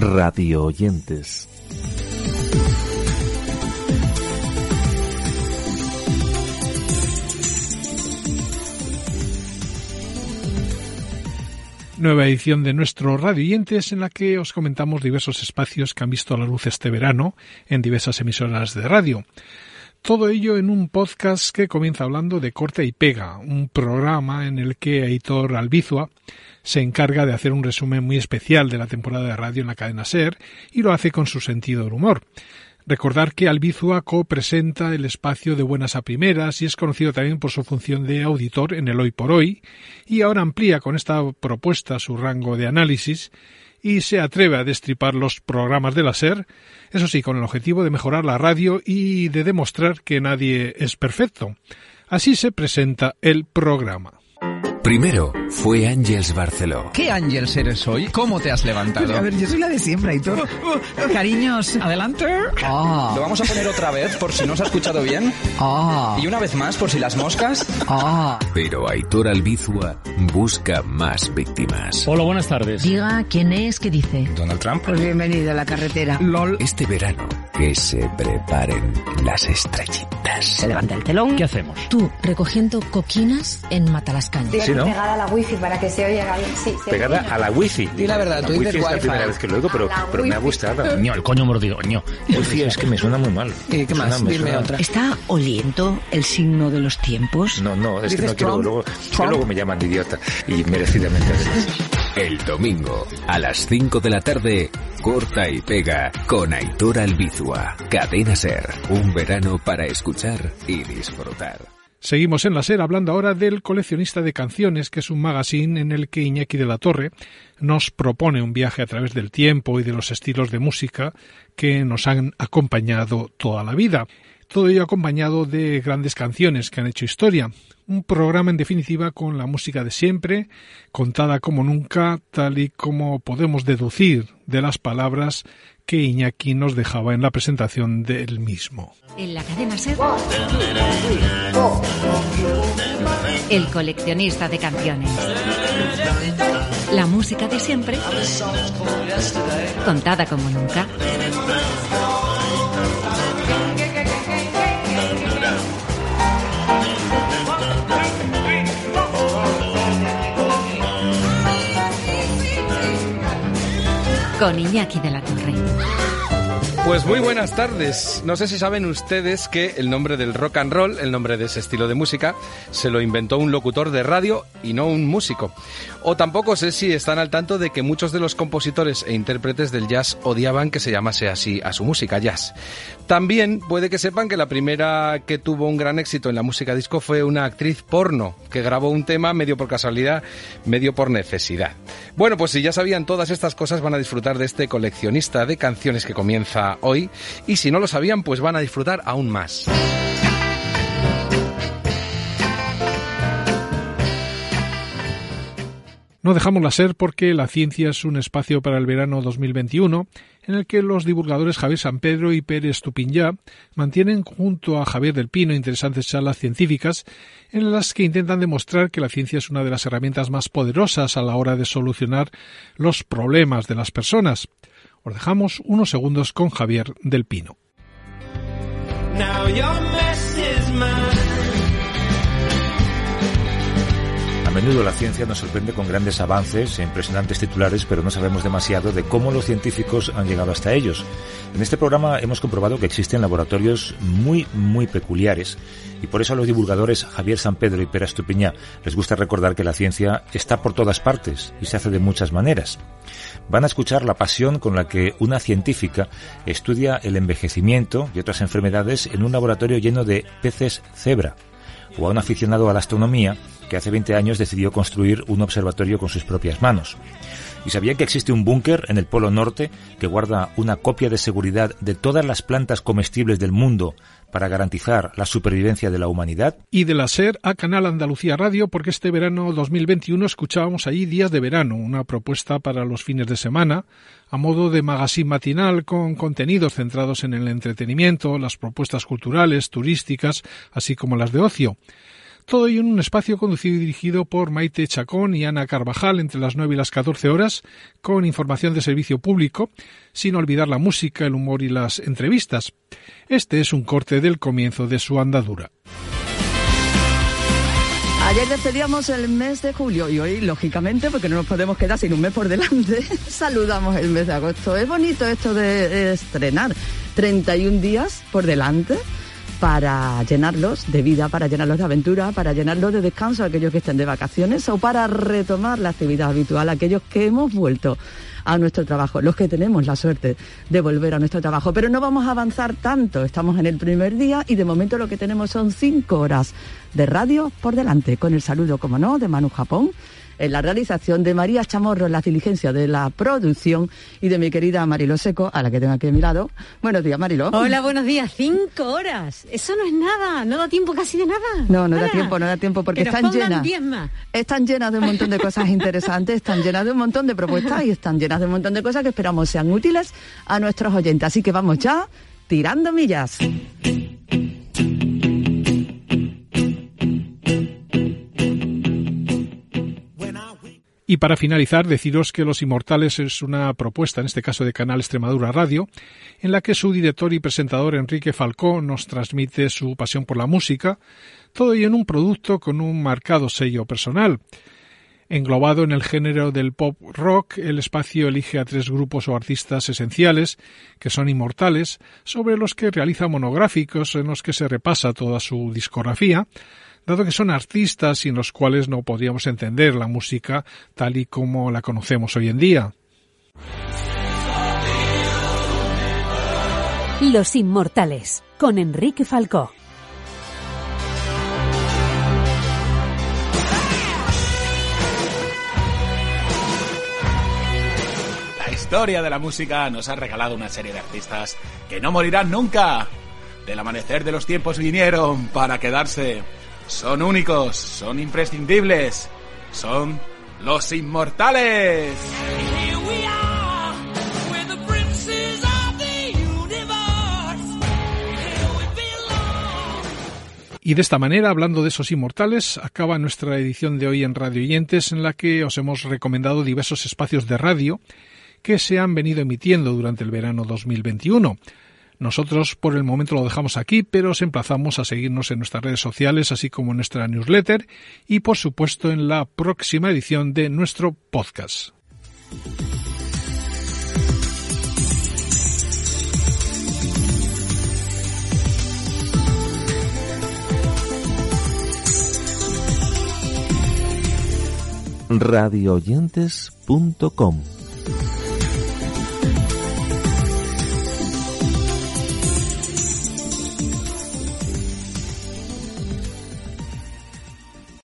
Radio oyentes. Nueva edición de nuestro Radio Oyentes en la que os comentamos diversos espacios que han visto la luz este verano en diversas emisoras de radio. Todo ello en un podcast que comienza hablando de corte y pega, un programa en el que Aitor Albizua se encarga de hacer un resumen muy especial de la temporada de radio en la cadena SER y lo hace con su sentido del humor. Recordar que Albizua co-presenta el espacio de buenas a primeras y es conocido también por su función de auditor en el Hoy por Hoy y ahora amplía con esta propuesta su rango de análisis y se atreve a destripar los programas de la SER, eso sí, con el objetivo de mejorar la radio y de demostrar que nadie es perfecto. Así se presenta el programa. Primero fue Ángels Barceló. ¿Qué Ángels eres hoy? ¿Cómo te has levantado? A ver, yo soy la de siempre, y todo. Cariños, adelante. Ah. Lo vamos a poner otra vez por si no se ha escuchado bien. Ah. Y una vez más por si las moscas. Ah. Pero Aitor Albizua busca más víctimas. Hola, buenas tardes. Diga quién es, qué dice. Donald Trump. Pues bienvenido a la carretera. LOL. Este verano, que se preparen las estrellitas. Se levanta el telón. ¿Qué hacemos? Tú recogiendo coquinas en Matalascaña. Estoy aquí pegada a la wifi para que se oiga bien. Sí, se Pegada oye. a la wifi. Di la verdad, la tú wifi dices es la wifi. primera vez que lo oigo, pero, pero me ha wifi. gustado. Ño, el coño mordido, ño. Wifi es que me suena muy mal. ¿Y qué más? suena- Dime otra. ¿Está oliendo el signo de los tiempos? No, no, es que ¿Dices no quiero. Trump? Luego, es que luego me llaman de idiota. Y merecidamente además. El domingo, a las 5 de la tarde, corta y pega con Aitor Albizua. Cadena Ser, un verano para escuchar y disfrutar. Seguimos en la SER hablando ahora del coleccionista de canciones, que es un magazine en el que Iñaki de la Torre nos propone un viaje a través del tiempo y de los estilos de música que nos han acompañado toda la vida. Todo ello acompañado de grandes canciones que han hecho historia. Un programa en definitiva con la música de siempre, contada como nunca, tal y como podemos deducir de las palabras que Iñaki nos dejaba en la presentación del mismo. En la cadena Ser. El coleccionista de canciones. La música de siempre. Contada como nunca. Con Iñaki de la Torre. Pues muy buenas tardes. No sé si saben ustedes que el nombre del rock and roll, el nombre de ese estilo de música, se lo inventó un locutor de radio y no un músico. O tampoco sé si están al tanto de que muchos de los compositores e intérpretes del jazz odiaban que se llamase así a su música, jazz. También puede que sepan que la primera que tuvo un gran éxito en la música disco fue una actriz porno que grabó un tema medio por casualidad, medio por necesidad. Bueno, pues si ya sabían todas estas cosas van a disfrutar de este coleccionista de canciones que comienza hoy y si no lo sabían pues van a disfrutar aún más. No dejamos la ser porque la ciencia es un espacio para el verano 2021 en el que los divulgadores Javier San Pedro y Pérez Tupinyá mantienen junto a Javier del Pino interesantes charlas científicas en las que intentan demostrar que la ciencia es una de las herramientas más poderosas a la hora de solucionar los problemas de las personas. Os dejamos unos segundos con Javier del Pino. A menudo la ciencia nos sorprende con grandes avances e impresionantes titulares, pero no sabemos demasiado de cómo los científicos han llegado hasta ellos. En este programa hemos comprobado que existen laboratorios muy, muy peculiares y por eso a los divulgadores Javier San Pedro y Pera Estupiñá les gusta recordar que la ciencia está por todas partes y se hace de muchas maneras. Van a escuchar la pasión con la que una científica estudia el envejecimiento y otras enfermedades en un laboratorio lleno de peces cebra, o a un aficionado a la astronomía que hace 20 años decidió construir un observatorio con sus propias manos. ¿Y sabían que existe un búnker en el Polo Norte que guarda una copia de seguridad de todas las plantas comestibles del mundo para garantizar la supervivencia de la humanidad? Y de la SER a Canal Andalucía Radio, porque este verano 2021 escuchábamos ahí Días de Verano, una propuesta para los fines de semana, a modo de magazine matinal con contenidos centrados en el entretenimiento, las propuestas culturales, turísticas, así como las de ocio. Todo ello en un espacio conducido y dirigido por Maite Chacón y Ana Carvajal entre las 9 y las 14 horas, con información de servicio público, sin olvidar la música, el humor y las entrevistas. Este es un corte del comienzo de su andadura. Ayer despedíamos el mes de julio y hoy, lógicamente, porque no nos podemos quedar sin un mes por delante, saludamos el mes de agosto. Es bonito esto de estrenar 31 días por delante para llenarlos de vida, para llenarlos de aventura, para llenarlos de descanso a aquellos que estén de vacaciones o para retomar la actividad habitual aquellos que hemos vuelto a nuestro trabajo, los que tenemos la suerte de volver a nuestro trabajo. Pero no vamos a avanzar tanto, estamos en el primer día y de momento lo que tenemos son cinco horas de radio por delante, con el saludo, como no, de Manu Japón en la realización de María Chamorro en la diligencia de la producción y de mi querida Marilo Seco, a la que tengo aquí a mi lado. Buenos días, Marilo. Hola, buenos días. Cinco horas. Eso no es nada. No da tiempo casi de nada. No, no da tiempo, no da tiempo porque están llenas. Están llenas de un montón de cosas interesantes, están llenas de un montón de propuestas y están llenas de un montón de cosas que esperamos sean útiles a nuestros oyentes. Así que vamos ya tirando millas. Y para finalizar, deciros que Los Inmortales es una propuesta, en este caso de Canal Extremadura Radio, en la que su director y presentador Enrique Falcó nos transmite su pasión por la música, todo ello en un producto con un marcado sello personal. Englobado en el género del pop rock, el espacio elige a tres grupos o artistas esenciales, que son inmortales, sobre los que realiza monográficos en los que se repasa toda su discografía, dado que son artistas sin los cuales no podríamos entender la música tal y como la conocemos hoy en día. Los Inmortales, con Enrique Falcó. La historia de la música nos ha regalado una serie de artistas que no morirán nunca. Del amanecer de los tiempos vinieron para quedarse son únicos, son imprescindibles, son los inmortales. Y de esta manera, hablando de esos inmortales, acaba nuestra edición de hoy en Radio Oyentes, en la que os hemos recomendado diversos espacios de radio que se han venido emitiendo durante el verano 2021. Nosotros por el momento lo dejamos aquí, pero os emplazamos a seguirnos en nuestras redes sociales, así como en nuestra newsletter y por supuesto en la próxima edición de nuestro podcast. radioyentes.com